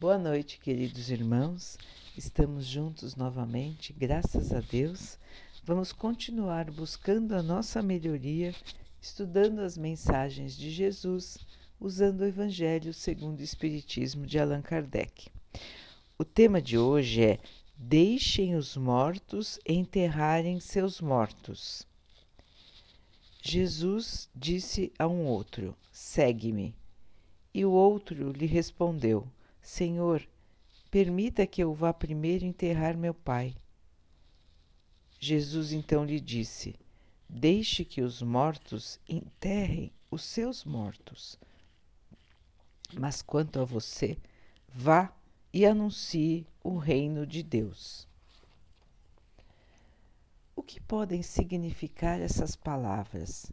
Boa noite, queridos irmãos. Estamos juntos novamente, graças a Deus. Vamos continuar buscando a nossa melhoria, estudando as mensagens de Jesus, usando o Evangelho segundo o Espiritismo de Allan Kardec. O tema de hoje é Deixem os mortos enterrarem seus mortos. Jesus disse a um outro: Segue-me. E o outro lhe respondeu: Senhor, permita que eu vá primeiro enterrar meu pai. Jesus então lhe disse: Deixe que os mortos enterrem os seus mortos. Mas quanto a você, vá e anuncie o reino de Deus. O que podem significar essas palavras?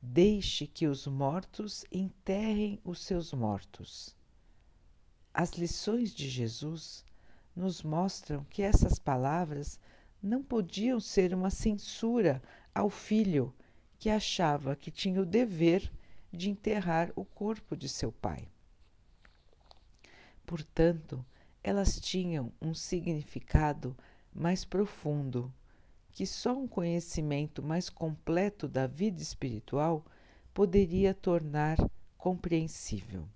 Deixe que os mortos enterrem os seus mortos. As lições de Jesus nos mostram que essas palavras não podiam ser uma censura ao filho que achava que tinha o dever de enterrar o corpo de seu pai. Portanto, elas tinham um significado mais profundo que só um conhecimento mais completo da vida espiritual poderia tornar compreensível.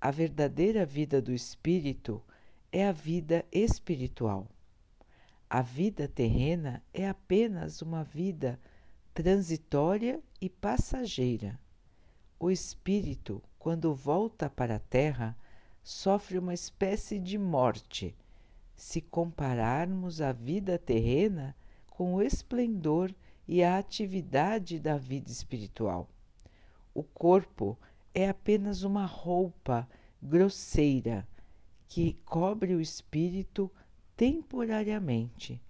A verdadeira vida do espírito é a vida espiritual. A vida terrena é apenas uma vida transitória e passageira. O espírito, quando volta para a Terra, sofre uma espécie de morte, se compararmos a vida terrena com o esplendor e a atividade da vida espiritual. O corpo é apenas uma roupa grosseira que cobre o espírito temporariamente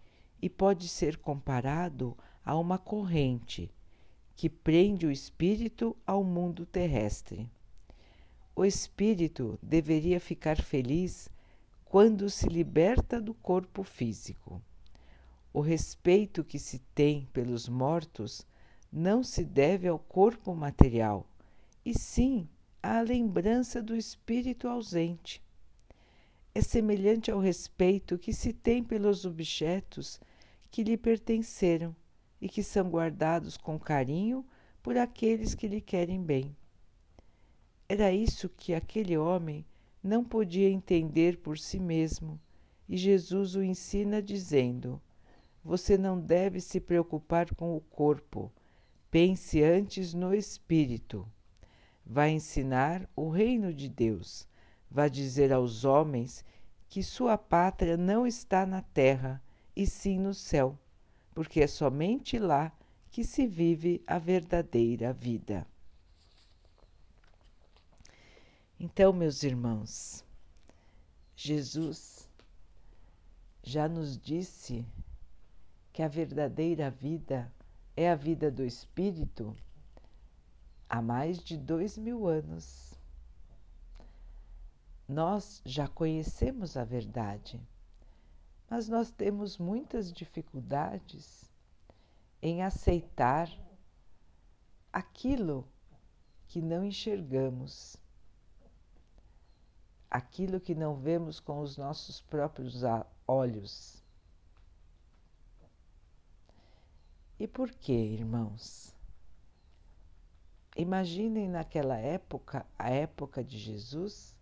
e pode ser comparado a uma corrente que prende o espírito ao mundo terrestre. O espírito deveria ficar feliz quando se liberta do corpo físico. O respeito que se tem pelos mortos não se deve ao corpo material, e sim à lembrança do espírito ausente. É semelhante ao respeito que se tem pelos objetos que lhe pertenceram e que são guardados com carinho por aqueles que lhe querem bem. Era isso que aquele homem não podia entender por si mesmo, e Jesus o ensina dizendo: Você não deve se preocupar com o corpo, pense antes no espírito vai ensinar o reino de Deus, vai dizer aos homens que sua pátria não está na terra, e sim no céu, porque é somente lá que se vive a verdadeira vida. Então, meus irmãos, Jesus já nos disse que a verdadeira vida é a vida do Espírito há mais de dois mil anos. Nós já conhecemos a verdade, mas nós temos muitas dificuldades em aceitar aquilo que não enxergamos, aquilo que não vemos com os nossos próprios olhos. E por que, irmãos? Imaginem naquela época, a época de Jesus,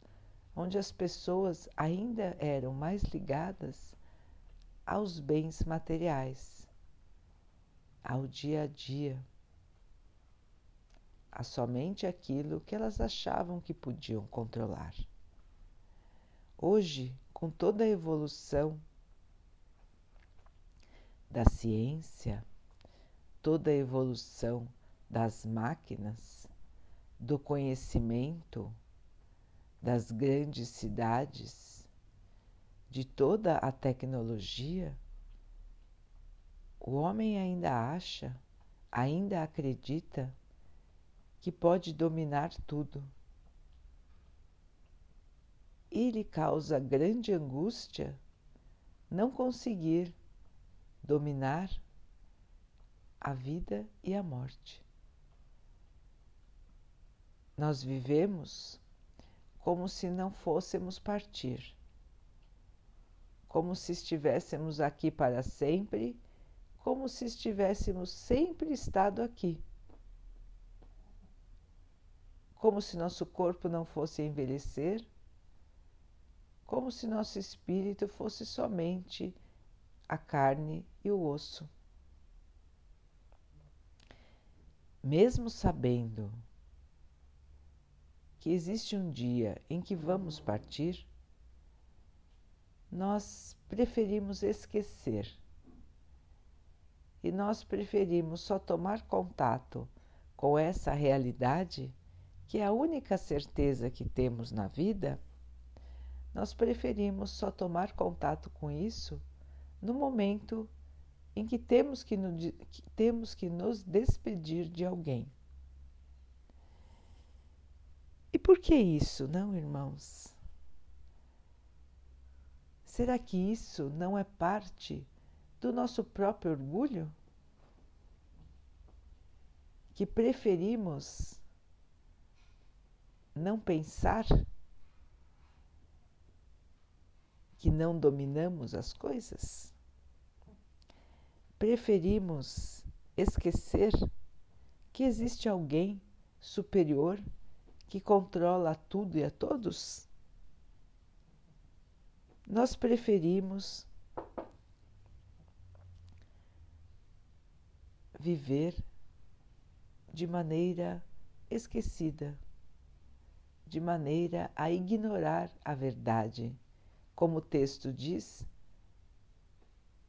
onde as pessoas ainda eram mais ligadas aos bens materiais, ao dia a dia, a somente aquilo que elas achavam que podiam controlar. Hoje, com toda a evolução da ciência, toda a evolução das máquinas, do conhecimento, das grandes cidades, de toda a tecnologia, o homem ainda acha, ainda acredita que pode dominar tudo. E lhe causa grande angústia não conseguir dominar a vida e a morte. Nós vivemos como se não fôssemos partir, como se estivéssemos aqui para sempre, como se estivéssemos sempre estado aqui, como se nosso corpo não fosse envelhecer, como se nosso espírito fosse somente a carne e o osso. Mesmo sabendo que existe um dia em que vamos partir, nós preferimos esquecer e nós preferimos só tomar contato com essa realidade, que é a única certeza que temos na vida, nós preferimos só tomar contato com isso no momento em que temos que, no, que temos que nos despedir de alguém. Que isso, não, irmãos? Será que isso não é parte do nosso próprio orgulho? Que preferimos não pensar que não dominamos as coisas? Preferimos esquecer que existe alguém superior que controla tudo e a todos? Nós preferimos viver de maneira esquecida, de maneira a ignorar a verdade. Como o texto diz,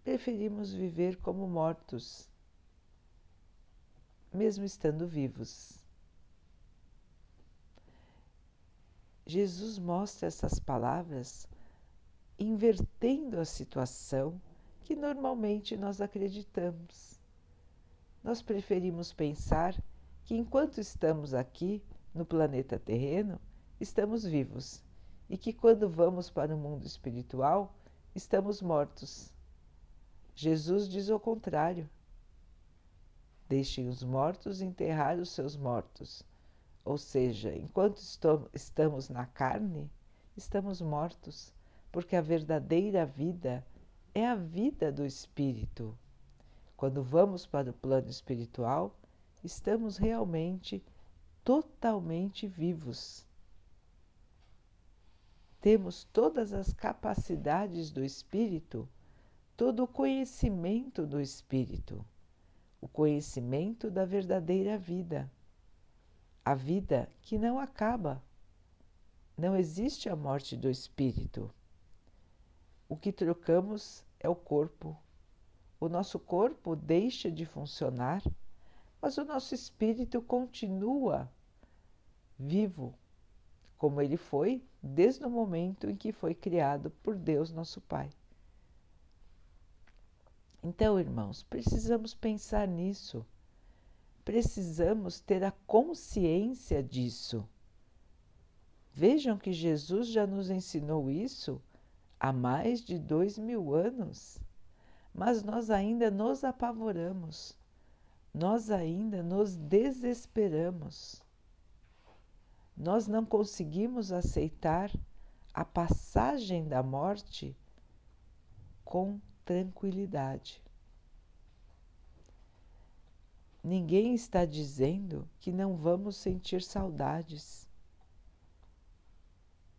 preferimos viver como mortos, mesmo estando vivos. Jesus mostra essas palavras invertendo a situação que normalmente nós acreditamos. Nós preferimos pensar que enquanto estamos aqui no planeta terreno, estamos vivos e que quando vamos para o mundo espiritual, estamos mortos. Jesus diz o contrário. Deixem os mortos enterrar os seus mortos ou seja, enquanto estamos na carne, estamos mortos, porque a verdadeira vida é a vida do espírito. Quando vamos para o plano espiritual, estamos realmente totalmente vivos. Temos todas as capacidades do espírito, todo o conhecimento do espírito, o conhecimento da verdadeira vida a vida que não acaba. Não existe a morte do espírito. O que trocamos é o corpo. O nosso corpo deixa de funcionar, mas o nosso espírito continua vivo, como ele foi desde o momento em que foi criado por Deus, nosso Pai. Então, irmãos, precisamos pensar nisso precisamos ter a consciência disso. Vejam que Jesus já nos ensinou isso há mais de dois mil anos, mas nós ainda nos apavoramos, nós ainda nos desesperamos. Nós não conseguimos aceitar a passagem da morte com tranquilidade. Ninguém está dizendo que não vamos sentir saudades,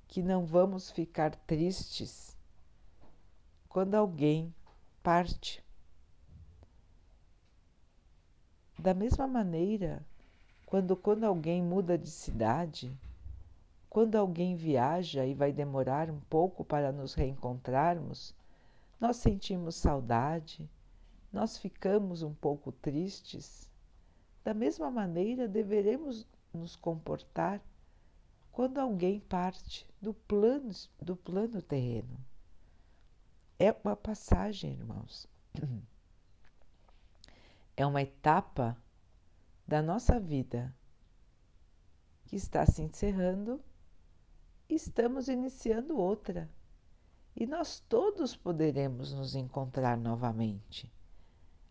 que não vamos ficar tristes quando alguém parte. Da mesma maneira, quando, quando alguém muda de cidade, quando alguém viaja e vai demorar um pouco para nos reencontrarmos, nós sentimos saudade, nós ficamos um pouco tristes. Da mesma maneira, deveremos nos comportar quando alguém parte do plano, do plano terreno. É uma passagem, irmãos. É uma etapa da nossa vida que está se encerrando e estamos iniciando outra. E nós todos poderemos nos encontrar novamente.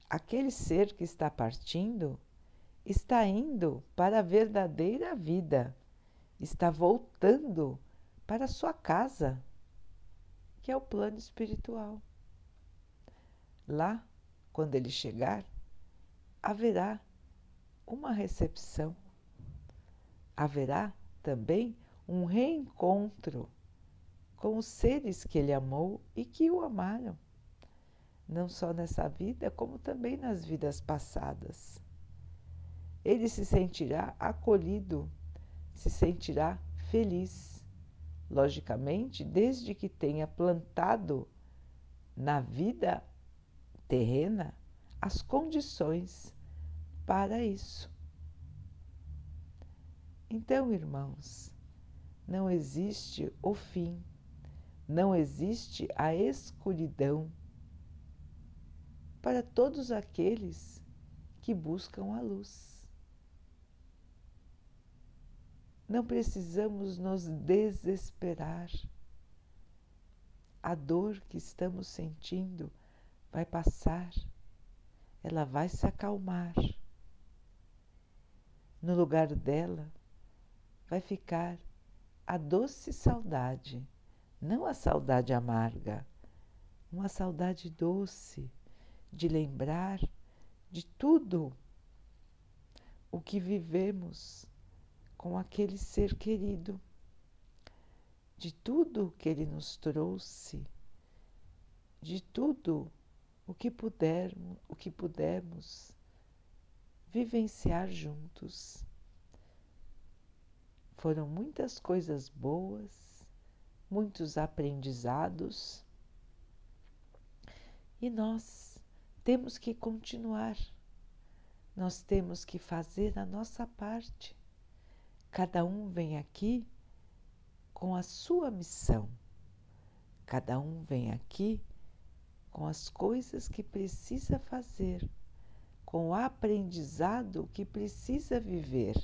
Aquele ser que está partindo está indo para a verdadeira vida, está voltando para a sua casa, que é o plano espiritual. Lá, quando ele chegar, haverá uma recepção. Haverá também um reencontro com os seres que ele amou e que o amaram, não só nessa vida, como também nas vidas passadas. Ele se sentirá acolhido, se sentirá feliz, logicamente, desde que tenha plantado na vida terrena as condições para isso. Então, irmãos, não existe o fim, não existe a escuridão para todos aqueles que buscam a luz. Não precisamos nos desesperar. A dor que estamos sentindo vai passar, ela vai se acalmar. No lugar dela vai ficar a doce saudade, não a saudade amarga, uma saudade doce de lembrar de tudo o que vivemos com aquele ser querido, de tudo que ele nos trouxe, de tudo o que pudermos, o que pudermos vivenciar juntos. Foram muitas coisas boas, muitos aprendizados, e nós temos que continuar, nós temos que fazer a nossa parte. Cada um vem aqui com a sua missão, cada um vem aqui com as coisas que precisa fazer, com o aprendizado que precisa viver.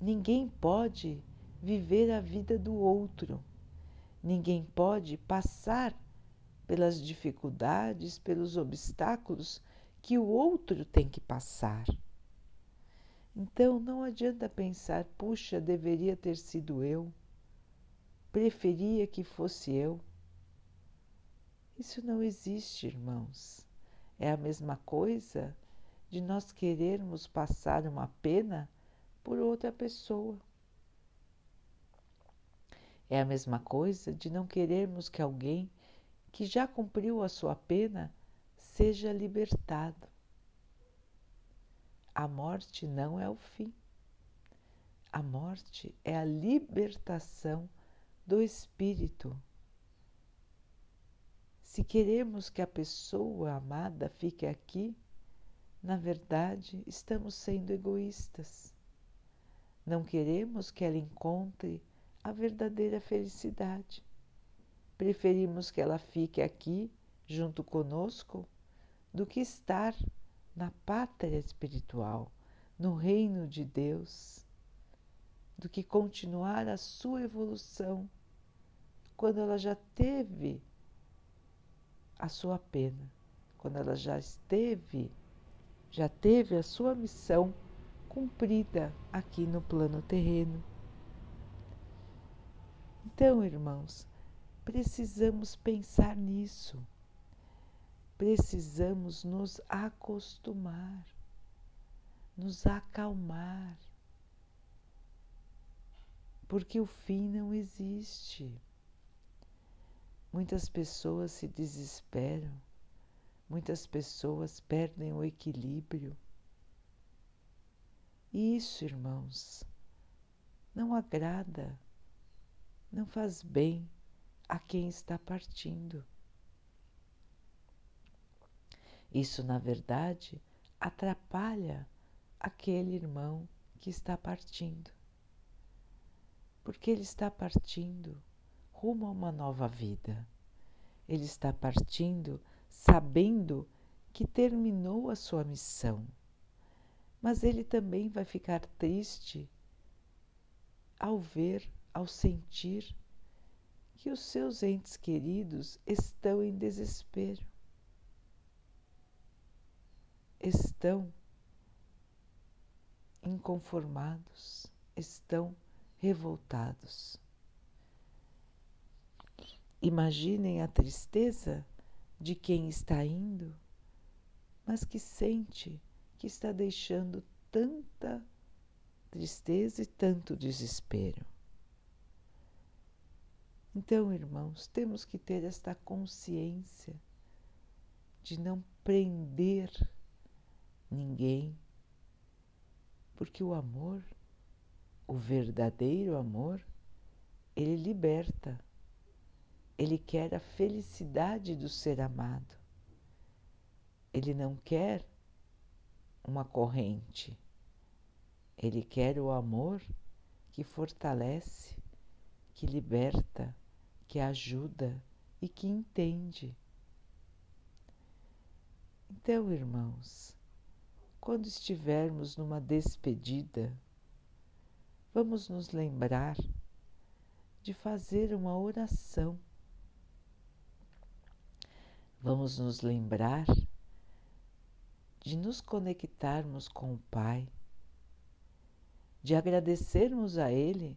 Ninguém pode viver a vida do outro, ninguém pode passar pelas dificuldades, pelos obstáculos que o outro tem que passar. Então não adianta pensar, puxa, deveria ter sido eu, preferia que fosse eu. Isso não existe, irmãos. É a mesma coisa de nós querermos passar uma pena por outra pessoa. É a mesma coisa de não querermos que alguém que já cumpriu a sua pena seja libertado. A morte não é o fim. A morte é a libertação do espírito se queremos que a pessoa amada fique aqui, na verdade estamos sendo egoístas. Não queremos que ela encontre a verdadeira felicidade. Preferimos que ela fique aqui junto conosco do que estar na pátria espiritual, no reino de Deus, do que continuar a sua evolução quando ela já teve a sua pena, quando ela já esteve, já teve a sua missão cumprida aqui no plano terreno. Então, irmãos, precisamos pensar nisso. Precisamos nos acostumar, nos acalmar, porque o fim não existe. Muitas pessoas se desesperam, muitas pessoas perdem o equilíbrio. E isso, irmãos, não agrada, não faz bem a quem está partindo. Isso, na verdade, atrapalha aquele irmão que está partindo. Porque ele está partindo rumo a uma nova vida. Ele está partindo sabendo que terminou a sua missão, mas ele também vai ficar triste ao ver, ao sentir que os seus entes queridos estão em desespero, estão inconformados, estão revoltados. Imaginem a tristeza de quem está indo, mas que sente que está deixando tanta tristeza e tanto desespero. Então, irmãos, temos que ter esta consciência de não prender ninguém, porque o amor, o verdadeiro amor, ele liberta, ele quer a felicidade do ser amado, ele não quer uma corrente, ele quer o amor que fortalece, que liberta que ajuda e que entende. Então, irmãos, quando estivermos numa despedida, vamos nos lembrar de fazer uma oração. Vamos nos lembrar de nos conectarmos com o Pai, de agradecermos a Ele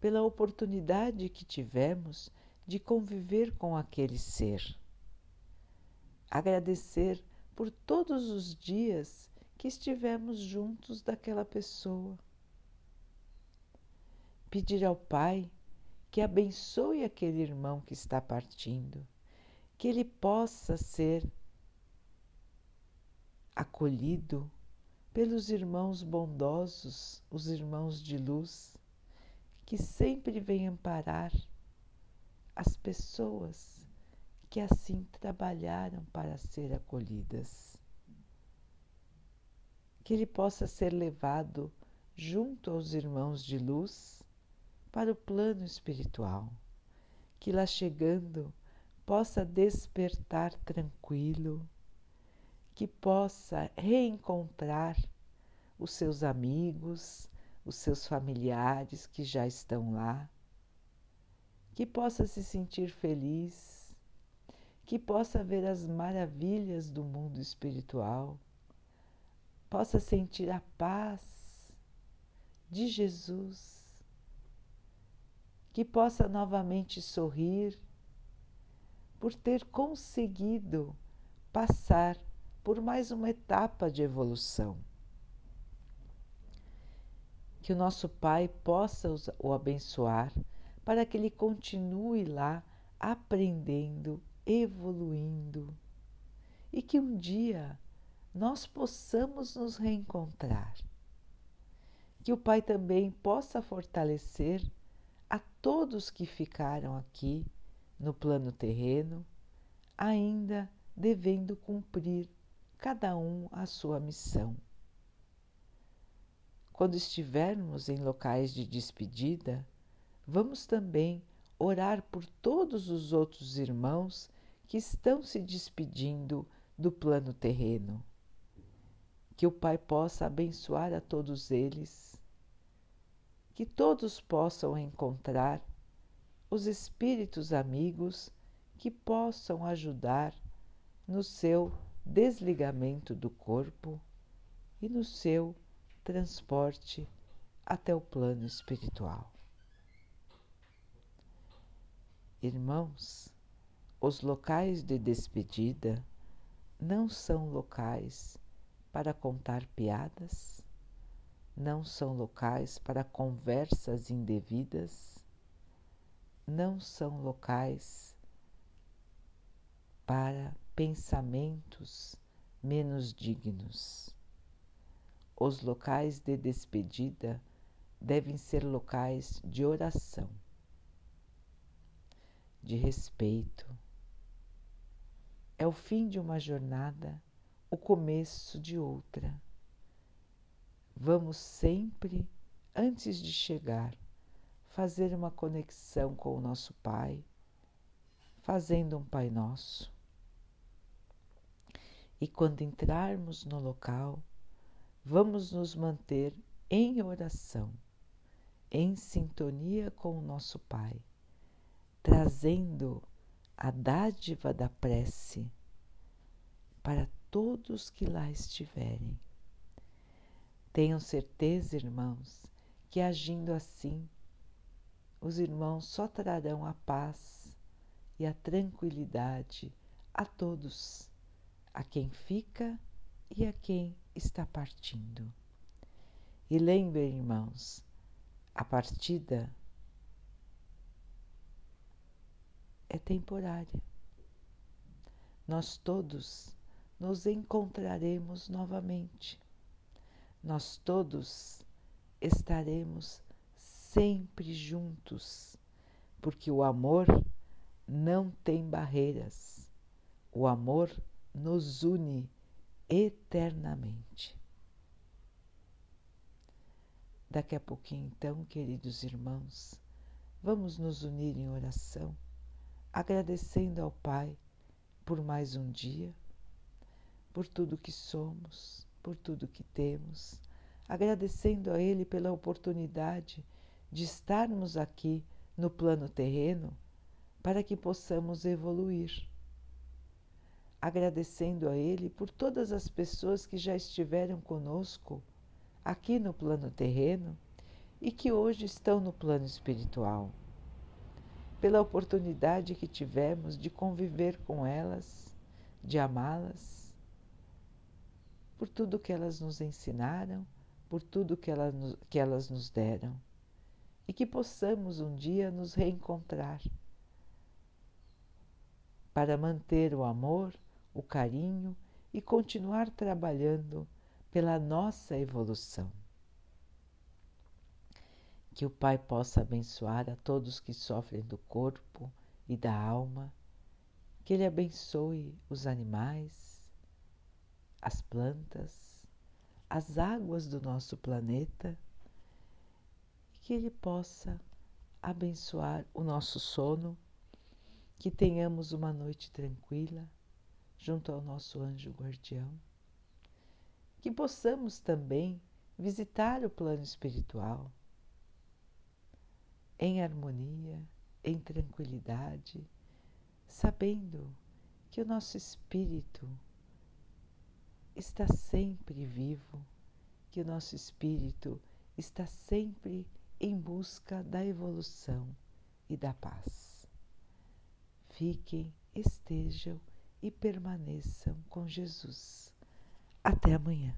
pela oportunidade que tivemos de conviver com aquele ser. Agradecer por todos os dias que estivemos juntos daquela pessoa. Pedir ao Pai que abençoe aquele irmão que está partindo, que ele possa ser acolhido pelos irmãos bondosos, os irmãos de luz, que sempre vêm amparar as pessoas que assim trabalharam para ser acolhidas. Que ele possa ser levado junto aos irmãos de luz para o plano espiritual, que lá chegando possa despertar tranquilo, que possa reencontrar os seus amigos, os seus familiares que já estão lá que possa se sentir feliz, que possa ver as maravilhas do mundo espiritual, possa sentir a paz de Jesus, que possa novamente sorrir por ter conseguido passar por mais uma etapa de evolução. Que o nosso Pai possa o abençoar para que ele continue lá aprendendo, evoluindo e que um dia nós possamos nos reencontrar. Que o Pai também possa fortalecer a todos que ficaram aqui no plano terreno, ainda devendo cumprir cada um a sua missão. Quando estivermos em locais de despedida, vamos também orar por todos os outros irmãos que estão se despedindo do plano terreno. Que o Pai possa abençoar a todos eles, que todos possam encontrar os espíritos amigos que possam ajudar no seu desligamento do corpo e no seu transporte até o plano espiritual. Irmãos, os locais de despedida não são locais para contar piadas, não são locais para conversas indevidas, não são locais para pensamentos menos dignos. Os locais de despedida devem ser locais de oração de respeito. É o fim de uma jornada, o começo de outra. Vamos sempre, antes de chegar, fazer uma conexão com o nosso Pai, fazendo um Pai Nosso. E quando entrarmos no local, vamos nos manter em oração, em sintonia com o nosso Pai trazendo a dádiva da prece para todos que lá estiverem. Tenham certeza, irmãos, que agindo assim, os irmãos só trarão a paz e a tranquilidade a todos, a quem fica e a quem está partindo. E lembrem, irmãos, a partida é temporária. Nós todos nos encontraremos novamente. Nós todos estaremos sempre juntos, porque o amor não tem barreiras. O amor nos une eternamente. Daqui a pouquinho, então, queridos irmãos, vamos nos unir em oração, agradecendo ao Pai por mais um dia, por tudo que somos, por tudo que temos, agradecendo a Ele pela oportunidade de estarmos aqui no plano terreno para que possamos evoluir. Agradecendo a Ele por todas as pessoas que já estiveram conosco aqui no plano terreno e que hoje estão no plano espiritual, pela oportunidade que tivemos de conviver com elas, de amá-las, por tudo que elas nos ensinaram, por tudo que elas, que elas nos deram, e que possamos um dia nos reencontrar para manter o amor, o carinho e continuar trabalhando pela nossa evolução. Que o Pai possa abençoar a todos que sofrem do corpo e da alma, que Ele abençoe os animais, as plantas, as águas do nosso planeta, que Ele possa abençoar o nosso sono, que tenhamos uma noite tranquila junto ao nosso anjo guardião que possamos também visitar o plano espiritual em harmonia, em tranquilidade, sabendo que o nosso espírito está sempre vivo, que o nosso espírito está sempre em busca da evolução e da paz. Fiquem, estejam e permaneçam com Jesus. Até amanhã.